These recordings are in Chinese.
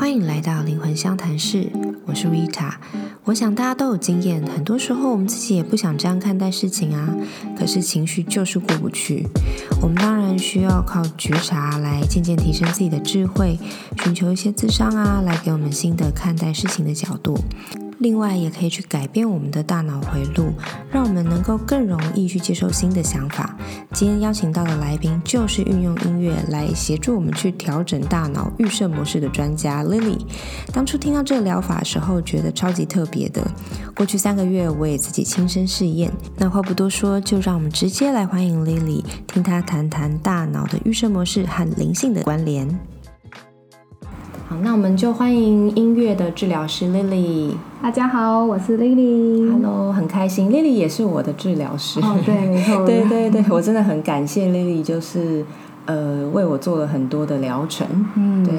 欢迎来到灵魂相谈室，我是 Rita。我想大家都有经验，很多时候我们自己也不想这样看待事情啊，可是情绪就是过不去。我们当然需要靠觉察来渐渐提升自己的智慧，寻求一些智商啊，来给我们新的看待事情的角度。另外，也可以去改变我们的大脑回路，让我们能够更容易去接受新的想法。今天邀请到的来宾就是运用音乐来协助我们去调整大脑预设模式的专家 Lily。当初听到这个疗法的时候，觉得超级特别的。过去三个月，我也自己亲身试验。那话不多说，就让我们直接来欢迎 Lily，听她谈谈大脑的预设模式和灵性的关联。好，那我们就欢迎音乐的治疗师 Lily。大家好，我是 Lily。Hello，很开心，Lily 也是我的治疗师。哦，对，没错。对对对，我真的很感谢 Lily，就是呃为我做了很多的疗程。嗯，对。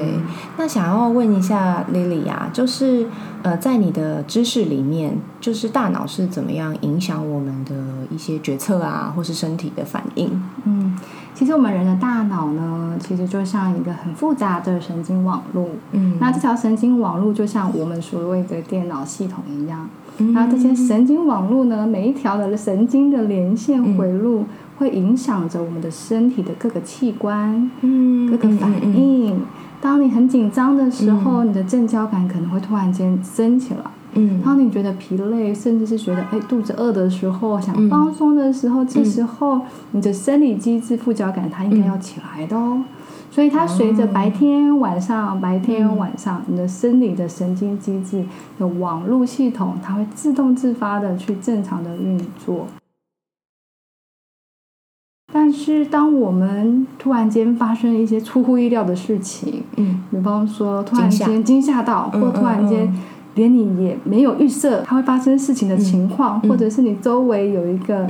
那想要问一下 Lily 啊，就是呃在你的知识里面，就是大脑是怎么样影响我们的一些决策啊，或是身体的反应？嗯。其实我们人的大脑呢，其实就像一个很复杂的神经网络。嗯，那这条神经网络就像我们所谓的电脑系统一样。嗯，那这些神经网络呢，每一条的神经的连线回路，会影响着我们的身体的各个器官，嗯，各个反应。当你很紧张的时候，你的正交感可能会突然间升起来。嗯，当你觉得疲累，甚至是觉得哎肚子饿的时候，想放松的时候，这时候你的生理机制副交感它应该要起来的哦。所以它随着白天晚上白天晚上，你的生理的神经机制的网络系统，它会自动自发的去正常的运作。但是当我们突然间发生一些出乎意料的事情，嗯，比方说突然间惊吓。到，或突然间。连你也没有预设它会发生事情的情况，或者是你周围有一个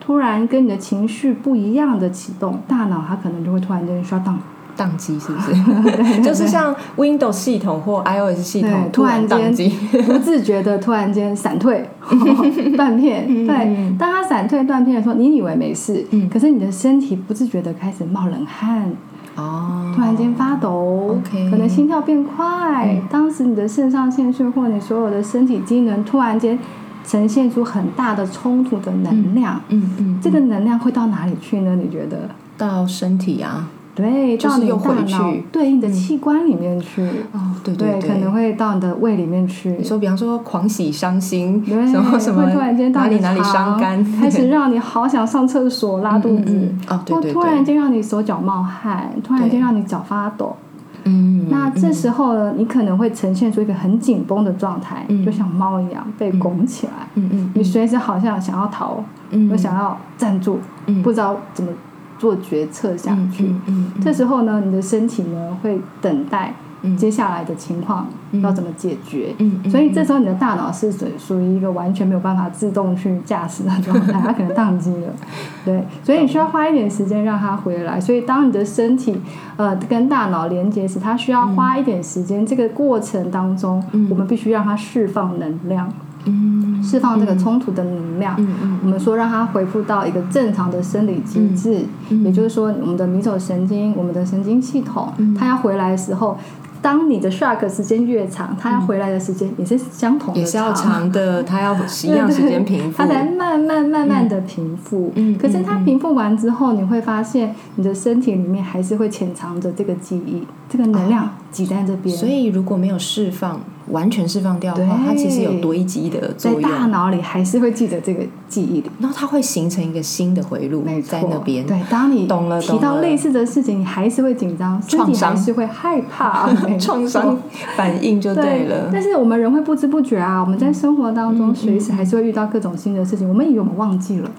突然跟你的情绪不一样的启动，大脑它可能就会突然间刷档宕机，是不是？就是像 Windows 系统或 iOS 系统突然宕机，不自觉的突然间闪退断片。对，当它闪退断片的时候，你以为没事，可是你的身体不自觉的开始冒冷汗。哦，突然间发抖，可能心跳变快。当时你的肾上腺素或你所有的身体机能突然间呈现出很大的冲突的能量。嗯嗯，这个能量会到哪里去呢？你觉得？到身体啊。对，到你大脑对应的器官里面去。哦，对对对，可能会到你的胃里面去。你说，比方说狂喜、伤心，什么什么，突然间哪里哪里伤肝，开始让你好想上厕所、拉肚子。哦，对对对。突然间让你手脚冒汗，突然间让你脚发抖。嗯。那这时候呢，你可能会呈现出一个很紧绷的状态，就像猫一样被拱起来。嗯嗯。你随时好像想要逃，嗯，想要站住，嗯，不知道怎么。做决策下去，这时候呢，你的身体呢会等待接下来的情况要怎么解决。所以这时候你的大脑是属属于一个完全没有办法自动去驾驶的状态，它可能宕机了。对，所以你需要花一点时间让它回来。所以当你的身体呃跟大脑连接时，它需要花一点时间。这个过程当中，我们必须让它释放能量。释放这个冲突的能量，我们说让它恢复到一个正常的生理机制，也就是说，我们的迷走神经、我们的神经系统，它要回来的时候。当你的 shock 时间越长，它要回来的时间也是相同的也是要长。的，它要一样时间平复，它才慢慢慢慢的平复。嗯，可是它平复完之后，你会发现你的身体里面还是会潜藏着这个记忆，这个能量挤在这边。所以如果没有释放，完全释放掉的话，它其实有堆积的作用，在大脑里还是会记得这个记忆的。然后它会形成一个新的回路，在那边。对，当你懂了提到类似的事情，你还是会紧张，身体还是会害怕。创伤反应就对了，但是我们人会不知不觉啊，我们在生活当中随时还是会遇到各种新的事情，我们以为我们忘记了。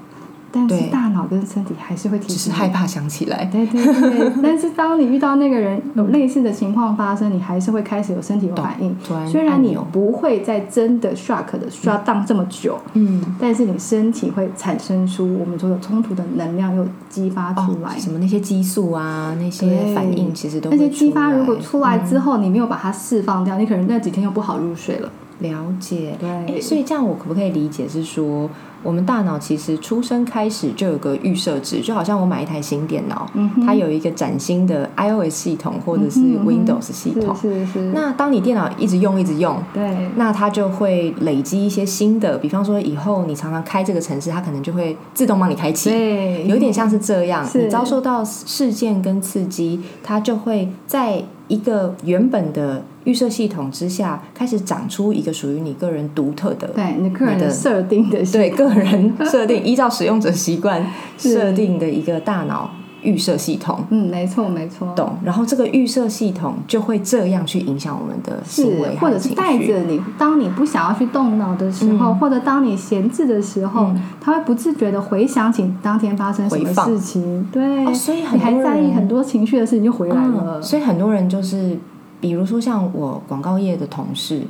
但是大脑跟身体还是会提醒，只是害怕想起来。对对对，但是当你遇到那个人有类似的情况发生，你还是会开始有身体反应。虽然你不会在真的 shock 的 shut down 这么久，嗯，但是你身体会产生出我们说的冲突的能量又激发出来。什么那些激素啊，那些反应其实都那些激发如果出来之后，你没有把它释放掉，你可能那几天又不好入睡了。了解，对，所以这样我可不可以理解是说？我们大脑其实出生开始就有个预设值，就好像我买一台新电脑，它有一个崭新的 iOS 系统或者是 Windows 系统。是是。那当你电脑一直用一直用，对，那它就会累积一些新的，比方说以后你常常开这个城市，它可能就会自动帮你开启。对，有点像是这样。你遭受到事件跟刺激，它就会在一个原本的。预设系统之下，开始长出一个属于你个人独特的，对你个人的设定的，对个人设定，依照使用者习惯 设定的一个大脑预设系统。嗯，没错，没错。懂。然后这个预设系统就会这样去影响我们的行为，或者是带着你，当你不想要去动脑的时候，或者当你闲置的时候，他会不自觉的回想起当天发生什么事情。对，所以你还在意很多情绪的事情就回来了。所以很多人就是。比如说，像我广告业的同事，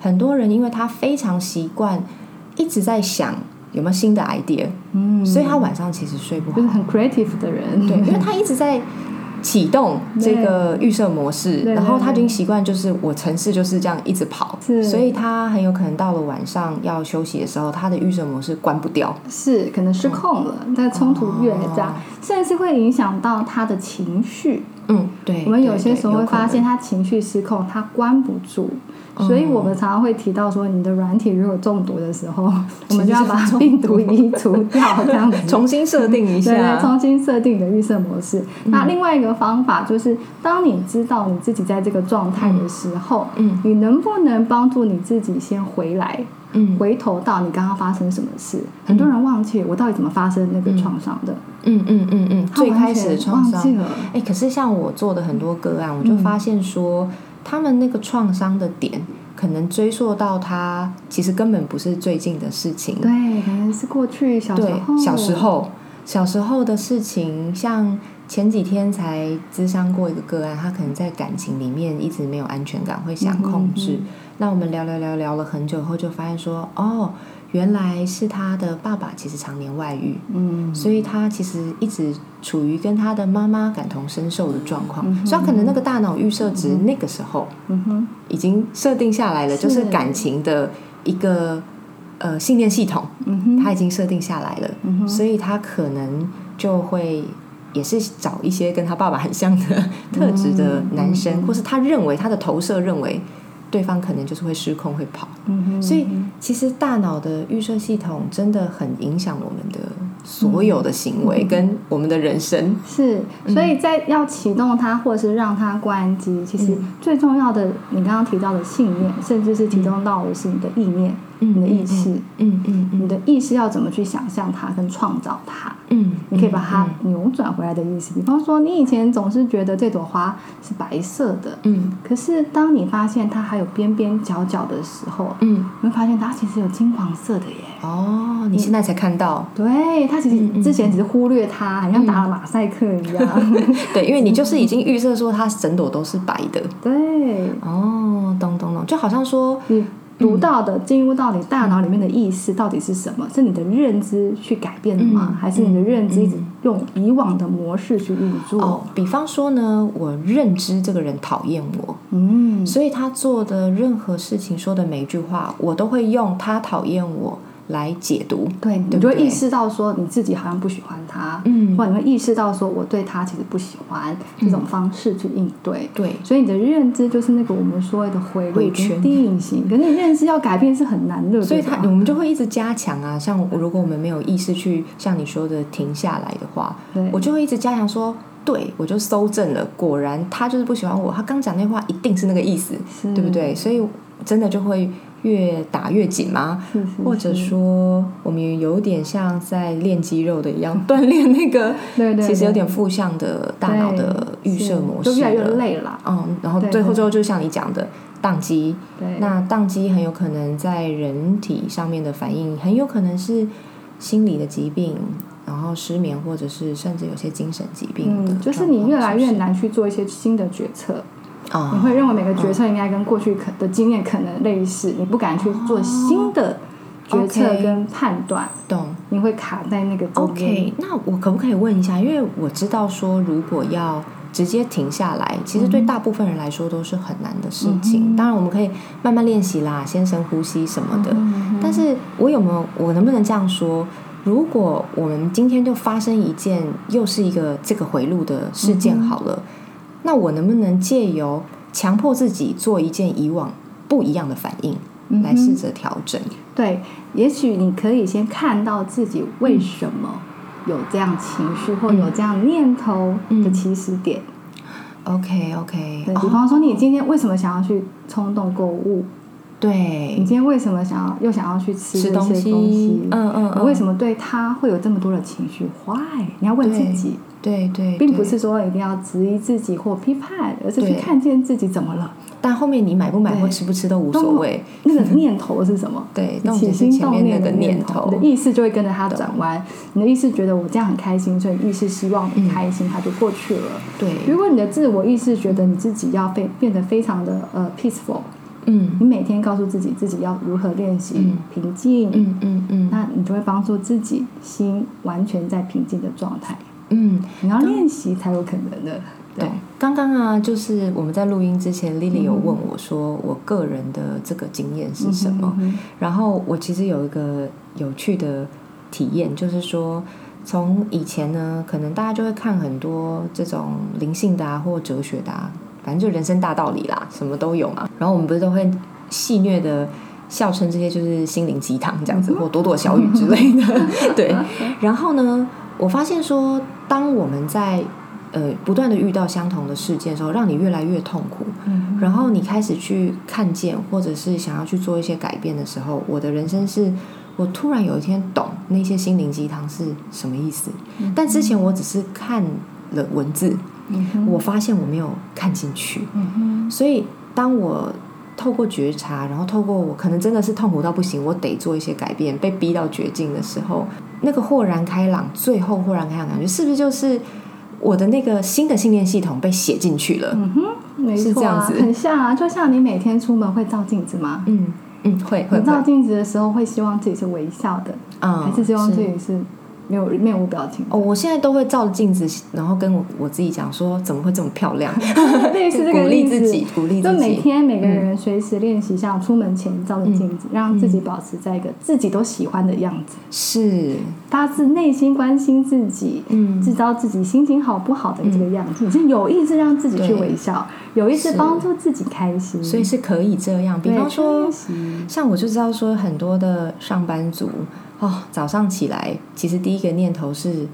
很多人因为他非常习惯一直在想有没有新的 idea，嗯，所以他晚上其实睡不好。就是很 creative 的人，对，因为他一直在启动这个预设模式，然后他已经习惯就是我城市就是这样一直跑，所以他很有可能到了晚上要休息的时候，他的预设模式关不掉，是可能失控了，但冲突越加，甚至会影响到他的情绪。嗯，对，我们有些时候会发现他情绪失控，他关不住，所以我们常常会提到说，你的软体如果中毒的时候，我们就要把病毒移除掉，这样子重新设定一下，对，重新设定的预设模式。那另外一个方法就是，当你知道你自己在这个状态的时候，嗯，你能不能帮助你自己先回来？嗯，回头到你刚刚发生什么事，很多人忘记我到底怎么发生那个创伤的。嗯嗯嗯嗯，最开始的创伤。哎，可是像我做的很多个案，我就发现说，他们那个创伤的点，可能追溯到他其实根本不是最近的事情。对，可能是过去小时候。小时候，小时候的事情，像前几天才咨商过一个个案，他可能在感情里面一直没有安全感，会想控制。那我们聊聊聊聊了很久后，就发现说，哦，原来是他的爸爸其实常年外遇，嗯，所以他其实一直处于跟他的妈妈感同身受的状况，所以可能那个大脑预设值那个时候，嗯哼，已经设定下来了，就是感情的一个呃信念系统，嗯哼，他已经设定下来了，嗯哼，所以他可能就会也是找一些跟他爸爸很像的 特质的男生，或是他认为他的投射认为。对方可能就是会失控会跑，所以其实大脑的预设系统真的很影响我们的所有的行为跟我们的人生。是，所以在要启动它或者是让它关机，其实最重要的，你刚刚提到的信念，甚至是启动到的是你的意念。你的意识，嗯嗯，你的意识要怎么去想象它跟创造它？嗯，你可以把它扭转回来的意思。比方说，你以前总是觉得这朵花是白色的，嗯，可是当你发现它还有边边角角的时候，嗯，你会发现它其实有金黄色的耶。哦，你现在才看到？对，它其实之前只是忽略它，好像打了马赛克一样。对，因为你就是已经预设说它整朵都是白的。对，哦，懂懂懂，就好像说你。读到的进入到你大脑里面的意思到底是什么？是你的认知去改变的吗？还是你的认知一直用以往的模式去运作？哦，比方说呢，我认知这个人讨厌我，嗯，所以他做的任何事情、说的每一句话，我都会用他讨厌我。来解读，对，你就会意识到说你自己好像不喜欢他，嗯，或者你会意识到说我对他其实不喜欢这种方式去应对，对，所以你的认知就是那个我们所谓的回路圈。定型，可是你认知要改变是很难的，所以他我们就会一直加强啊，像如果我们没有意识去像你说的停下来的话，我就会一直加强说，对我就搜证了，果然他就是不喜欢我，他刚讲那话一定是那个意思，对不对？所以真的就会。越打越紧吗？或者说，我们有点像在练肌肉的一样，锻炼那个，其实有点负向的大脑的预设模式，就越来越累了。嗯，然后最后最后就像你讲的，宕机。那宕机很有可能在人体上面的反应，很有可能是心理的疾病，然后失眠，或者是甚至有些精神疾病。嗯，就是你越来越难去做一些新的决策。你会认为每个决策应该跟过去可的经验可能类似，你不敢去做新的决策跟判断，懂？你会卡在那个 OK，那我可不可以问一下？因为我知道说，如果要直接停下来，其实对大部分人来说都是很难的事情。当然，我们可以慢慢练习啦，先深呼吸什么的。但是我有没有，我能不能这样说？如果我们今天就发生一件又是一个这个回路的事件好了，那我能不能借由强迫自己做一件以往不一样的反应，来试着调整？对，也许你可以先看到自己为什么有这样情绪或有这样念头的起始点。OK OK，比方说你今天为什么想要去冲动购物？对你今天为什么想要又想要去吃东西？嗯嗯，你为什么对他会有这么多的情绪？Why？你要问自己。对对，并不是说一定要质疑自己或批判，而是去看见自己怎么了。但后面你买不买或吃不吃都无所谓。那个念头是什么？对，起心动念的念头，你的意识就会跟着它转弯。你的意识觉得我这样很开心，所以意识希望你开心，它就过去了。对，如果你的自我意识觉得你自己要变变得非常的呃 peaceful。嗯，你每天告诉自己自己要如何练习平静，嗯嗯嗯，那你就会帮助自己心完全在平静的状态。嗯，你要练习才有可能的。对，刚刚啊，就是我们在录音之前，Lily 有问我说，我个人的这个经验是什么？然后我其实有一个有趣的体验，就是说，从以前呢，可能大家就会看很多这种灵性的啊，或哲学的啊。反正就人生大道理啦，什么都有嘛。然后我们不是都会戏谑的笑称这些就是心灵鸡汤这样子，或躲躲小雨之类的。对。然后呢，我发现说，当我们在呃不断的遇到相同的事件的时候，让你越来越痛苦，然后你开始去看见，或者是想要去做一些改变的时候，我的人生是我突然有一天懂那些心灵鸡汤是什么意思。但之前我只是看了文字。我发现我没有看进去，所以当我透过觉察，然后透过我可能真的是痛苦到不行，我得做一些改变，被逼到绝境的时候，那个豁然开朗，最后豁然开朗感觉，是不是就是我的那个新的信念系统被写进去了？嗯哼，没错，很像啊，就像你每天出门会照镜子吗？嗯嗯，会会。照镜子的时候会希望自己是微笑的，啊，还是希望自己是？没有面无表情哦，我现在都会照着镜子，然后跟我我自己讲说，怎么会这么漂亮？类似这个 鼓励自己，鼓励自己。就每天每个人随时练习，像出门前照着镜子，让自己保持在一个自己都喜欢的样子。是，发自内心关心自己，嗯，知道自己心情好不好的这个样子，你是有意识让自己去微笑，有意识帮助自己开心，所以是可以这样。比方说，像我就知道说，很多的上班族。哦，早上起来，其实第一个念头是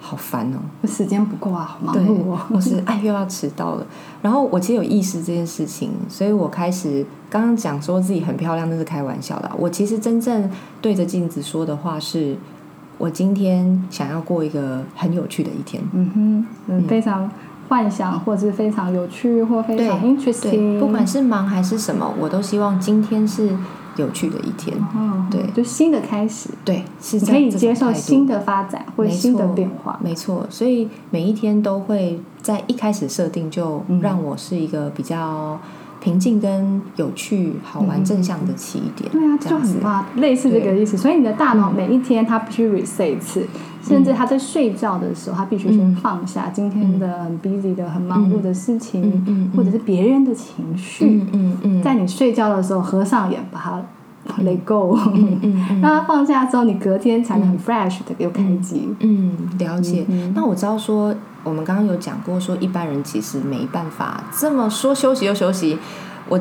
好烦哦，时间不够啊，好忙碌哦，我是哎又要迟到了。然后我其实有意识这件事情，所以我开始刚刚讲说自己很漂亮，那是开玩笑的。我其实真正对着镜子说的话是，我今天想要过一个很有趣的一天。嗯哼，嗯，非常幻想，或者是非常有趣，或非常 interesting，不管是忙还是什么，我都希望今天是。有趣的一天，对，就新的开始，对，是可以接受新的发展或新的变化，没错。所以每一天都会在一开始设定，就让我是一个比较平静、跟有趣、好玩、正向的起点。对啊，就很棒，类似这个意思。所以你的大脑每一天它必须 reset 一次，甚至他在睡觉的时候，他必须先放下今天的很 busy 的、很忙碌的事情，或者是别人的情绪。嗯嗯，在你睡觉的时候合上眼，把它。Let go，让它放假之后，你隔天才能很 fresh 的又开机。嗯，了解。那我知道说，我们刚刚有讲过说，一般人其实没办法这么说休息就休息。我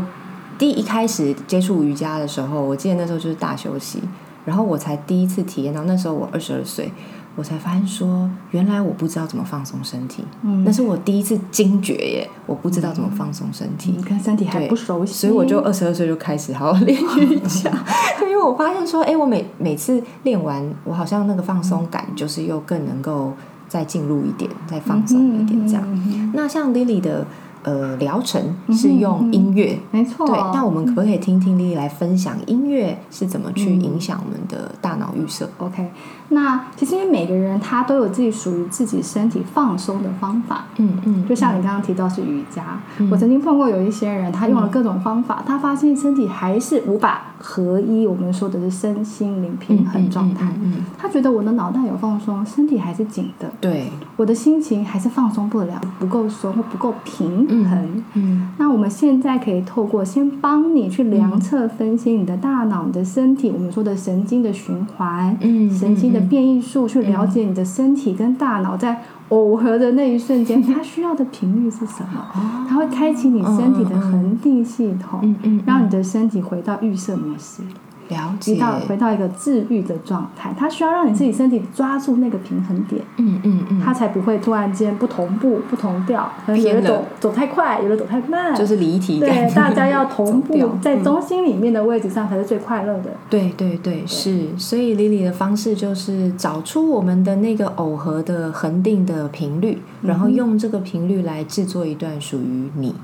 第一开始接触瑜伽的时候，我记得那时候就是大休息，然后我才第一次体验到，那时候我二十二岁。我才发现说，原来我不知道怎么放松身体，那是我第一次惊觉耶！我不知道怎么放松身体，你看身体还不熟悉，所以我就二十二岁就开始好好练瑜伽。因为我发现说，哎，我每每次练完，我好像那个放松感就是又更能够再进入一点，再放松一点这样。那像 Lily 的。呃疗程是用音乐，没。错。对，那我们可不可以听听丽丽来分享音乐是怎么去影响我们的大脑预设？OK，那其实因为每个人他都有自己属于自己身体放松的方法，嗯嗯，就像你刚刚提到是瑜伽，我曾经碰过有一些人，他用了各种方法，他发现身体还是无法合一，我们说的是身心灵平衡状态。嗯，他觉得我的脑袋有放松，身体还是紧的，对，我的心情还是放松不了，不够松或不够平衡。嗯，那我们现在可以透过先帮你去量测分析你的大脑、你的身体，我们说的神经的循环，嗯，神经的变异数，去了解你的身体跟大脑在耦合的那一瞬间，它需要的频率是什么？它会开启你身体的恒定系统，让你的身体回到预设模式。了解，回到回到一个治愈的状态，它需要让你自己身体抓住那个平衡点，嗯嗯嗯，它才不会突然间不同步、不同调，有的走走太快，有的走太慢，就是离体感。对，大家要同步 在中心里面的位置上才是最快乐的。对对对，是。所以 Lily 的方式就是找出我们的那个耦合的恒定的频率，然后用这个频率来制作一段属于你。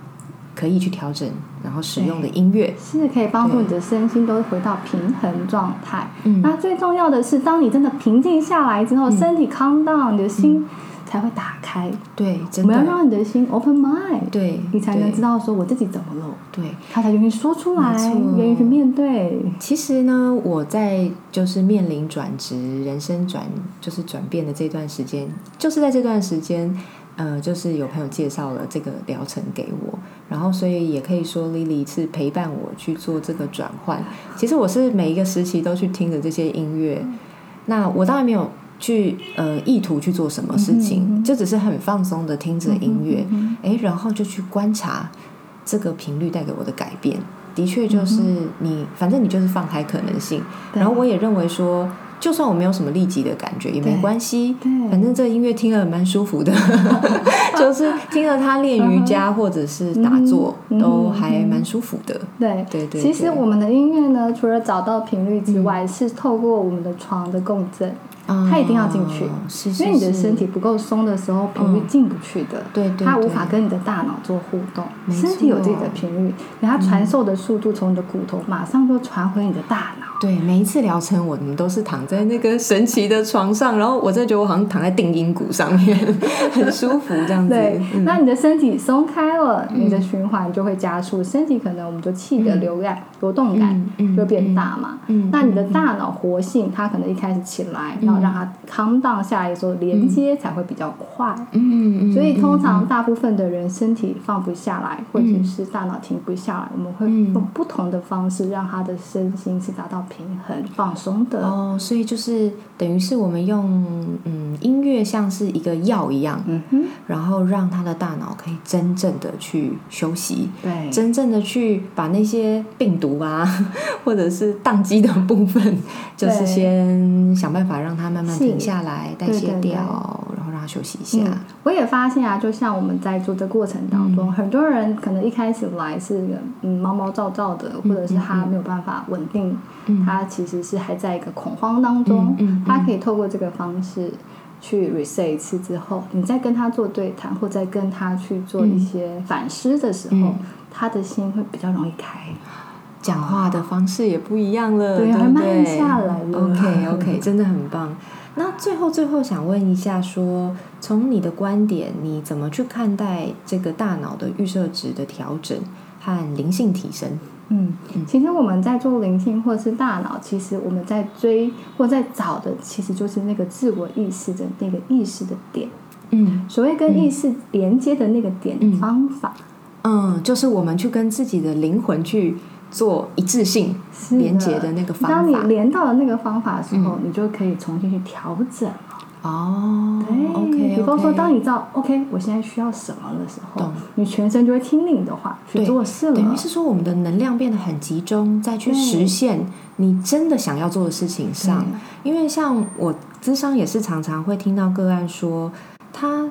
可以去调整，然后使用的音乐是可以帮助你的身心都回到平衡状态。嗯，那最重要的是，当你真的平静下来之后，身体 calm down，你的心才会打开。对，我们要让你的心 open mind，对，你才能知道说我自己怎么了。对，他才愿意说出来，愿意去面对。其实呢，我在就是面临转职、人生转就是转变的这段时间，就是在这段时间。呃，就是有朋友介绍了这个疗程给我，然后所以也可以说 Lily 是陪伴我去做这个转换。其实我是每一个时期都去听着这些音乐，那我当然没有去呃意图去做什么事情，就只是很放松的听着音乐，哎，然后就去观察这个频率带给我的改变。的确就是你，反正你就是放开可能性。然后我也认为说。就算我没有什么立即的感觉也没关系，反正这音乐听了蛮舒服的，就是听了他练瑜伽或者是打坐都还蛮舒服的。对对对。其实我们的音乐呢，除了找到频率之外，是透过我们的床的共振。它一定要进去，因为你的身体不够松的时候，频率进不去的。对对，它无法跟你的大脑做互动。身体有自己的频率，它传授的速度从你的骨头马上就传回你的大脑。对，每一次疗程，我们都是躺在那个神奇的床上，然后我真的觉得我好像躺在定音鼓上面，很舒服这样子。对，那你的身体松开了，你的循环就会加速，身体可能我们就气的流量、流动感就变大嘛。嗯，那你的大脑活性，它可能一开始起来。然后让它 calm down 下来的时候，连接才会比较快。嗯嗯所以通常大部分的人身体放不下来，或者是大脑停不下来，我们会用不同的方式让他的身心是达到平衡、放松的。哦，所以就是等于是我们用嗯音乐像是一个药一样，嗯哼，然后让他的大脑可以真正的去休息，对，真正的去把那些病毒啊，或者是宕机的部分，就是先想办法让。它慢慢停下来，代谢掉，然后让他休息一下。我也发现啊，就像我们在做的过程当中，很多人可能一开始来是嗯毛毛躁躁的，或者是他没有办法稳定，他其实是还在一个恐慌当中。他可以透过这个方式去 reset 一次之后，你再跟他做对谈，或再跟他去做一些反思的时候，他的心会比较容易开。讲话的方式也不一样了，对不对？OK OK，真的很棒。那最后最后想问一下，说从你的观点，你怎么去看待这个大脑的预设值的调整和灵性提升？嗯，其实我们在做灵性或者是大脑，其实我们在追或在找的，其实就是那个自我意识的那个意识的点。嗯，所谓跟意识连接的那个点方法，嗯，就是我们去跟自己的灵魂去。做一致性连接的那个方法。当你连到了那个方法的时候，你就可以重新去调整了。哦，对，OK。比方说，当你知道 OK，我现在需要什么的时候，你全身就会听你的话去做事了。等于是说，我们的能量变得很集中，再去实现你真的想要做的事情上。因为像我智商也是常常会听到个案说，他。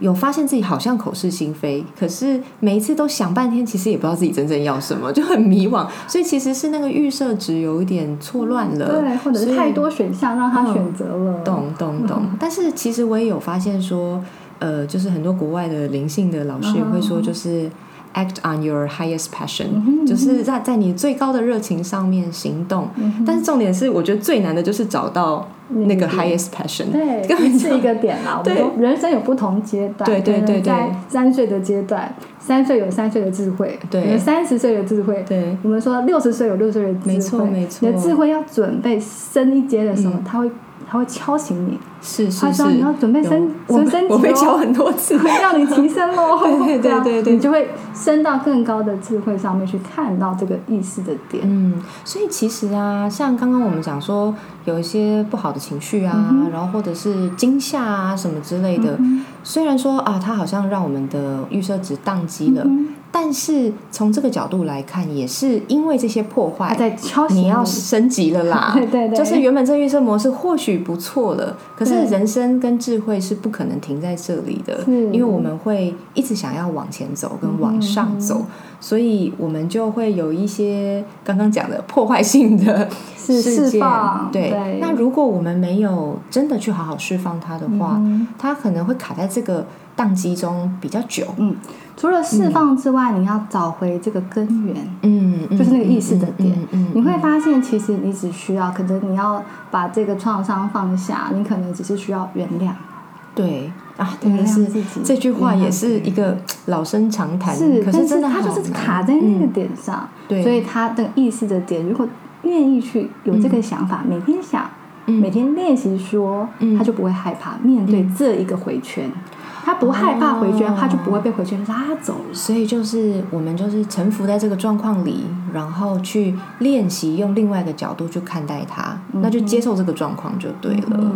有发现自己好像口是心非，可是每一次都想半天，其实也不知道自己真正要什么，就很迷惘。所以其实是那个预设值有一点错乱了，对，或者是太多选项让他选择了。懂懂懂。但是其实我也有发现说，呃，就是很多国外的灵性的老师也会说，就是 act on your highest passion，就是在在你最高的热情上面行动。但是重点是，我觉得最难的就是找到那个 highest passion，对，根本是一个点啦。对，人生有不同阶段，对对对，在三岁的阶段，三岁有三岁的智慧，对，三十岁的智慧，对，我们说六十岁有六十岁的智慧，没错没错，你的智慧要准备升一阶的时候，它会。他会敲醒你，是是是，你要准备升升升级我会敲很多次，会让你提升喽。对 对对对，你就会升到更高的智慧上面去看到这个意识的点。嗯，所以其实啊，像刚刚我们讲说有一些不好的情绪啊，然后或者是惊吓啊什么之类的，虽然说啊，它好像让我们的预设值宕机了。但是从这个角度来看，也是因为这些破坏，在敲你要升级了啦。对对对，就是原本这预设模式或许不错了，可是人生跟智慧是不可能停在这里的，因为我们会一直想要往前走跟往上走，所以我们就会有一些刚刚讲的破坏性的事件。对，那如果我们没有真的去好好释放它的话，它可能会卡在这个。宕机中比较久，嗯，除了释放之外，你要找回这个根源，嗯，就是那个意识的点，嗯，你会发现其实你只需要，可能你要把这个创伤放下，你可能只是需要原谅，对啊，原谅自己，这句话也是一个老生常谈，是，可是真的他就是卡在那个点上，对，所以他的意识的点，如果愿意去有这个想法，每天想，每天练习说，他就不会害怕面对这一个回圈。他不害怕回圈，他就不会被回圈拉走。所以就是我们就是沉浮在这个状况里，然后去练习用另外一个角度去看待它，那就接受这个状况就对了。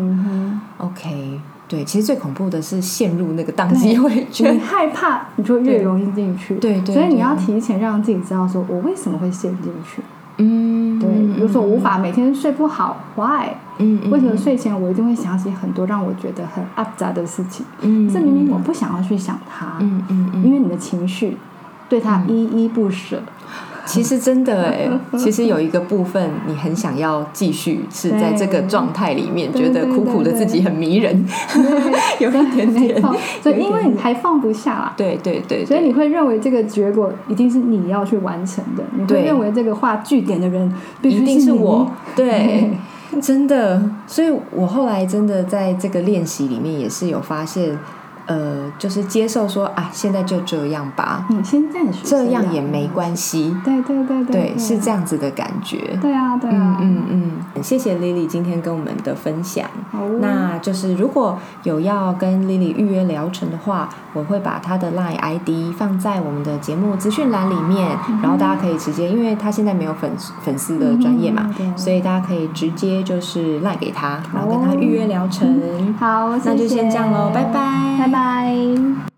OK，对，其实最恐怖的是陷入那个宕机回圈。你害怕，你就越容易进去。对对。所以你要提前让自己知道，说我为什么会陷进去。嗯，对，比如说无法每天睡不好，why？嗯，为什么睡前我一定会想起很多让我觉得很 up 杂的事情？嗯，这明明我不想要去想它，嗯嗯嗯，因为你的情绪对它依依不舍。其实真的哎，其实有一个部分你很想要继续是在这个状态里面，觉得苦苦的自己很迷人，有一点点。所以因为你还放不下。啦，对对对，所以你会认为这个结果一定是你要去完成的，你会认为这个画句点的人一定是我，对，真的。所以我后来真的在这个练习里面也是有发现。呃，就是接受说啊，现在就这样吧。嗯，现在这样也没关系。对对对对，是这样子的感觉。对啊，对啊。嗯嗯嗯，谢谢 Lily 今天跟我们的分享。那就是如果有要跟 Lily 预约疗程的话，我会把她的 Line ID 放在我们的节目资讯栏里面，然后大家可以直接，因为她现在没有粉粉丝的专业嘛，所以大家可以直接就是赖给她，然后跟她预约疗程。好，那就先这样喽，拜拜。拜。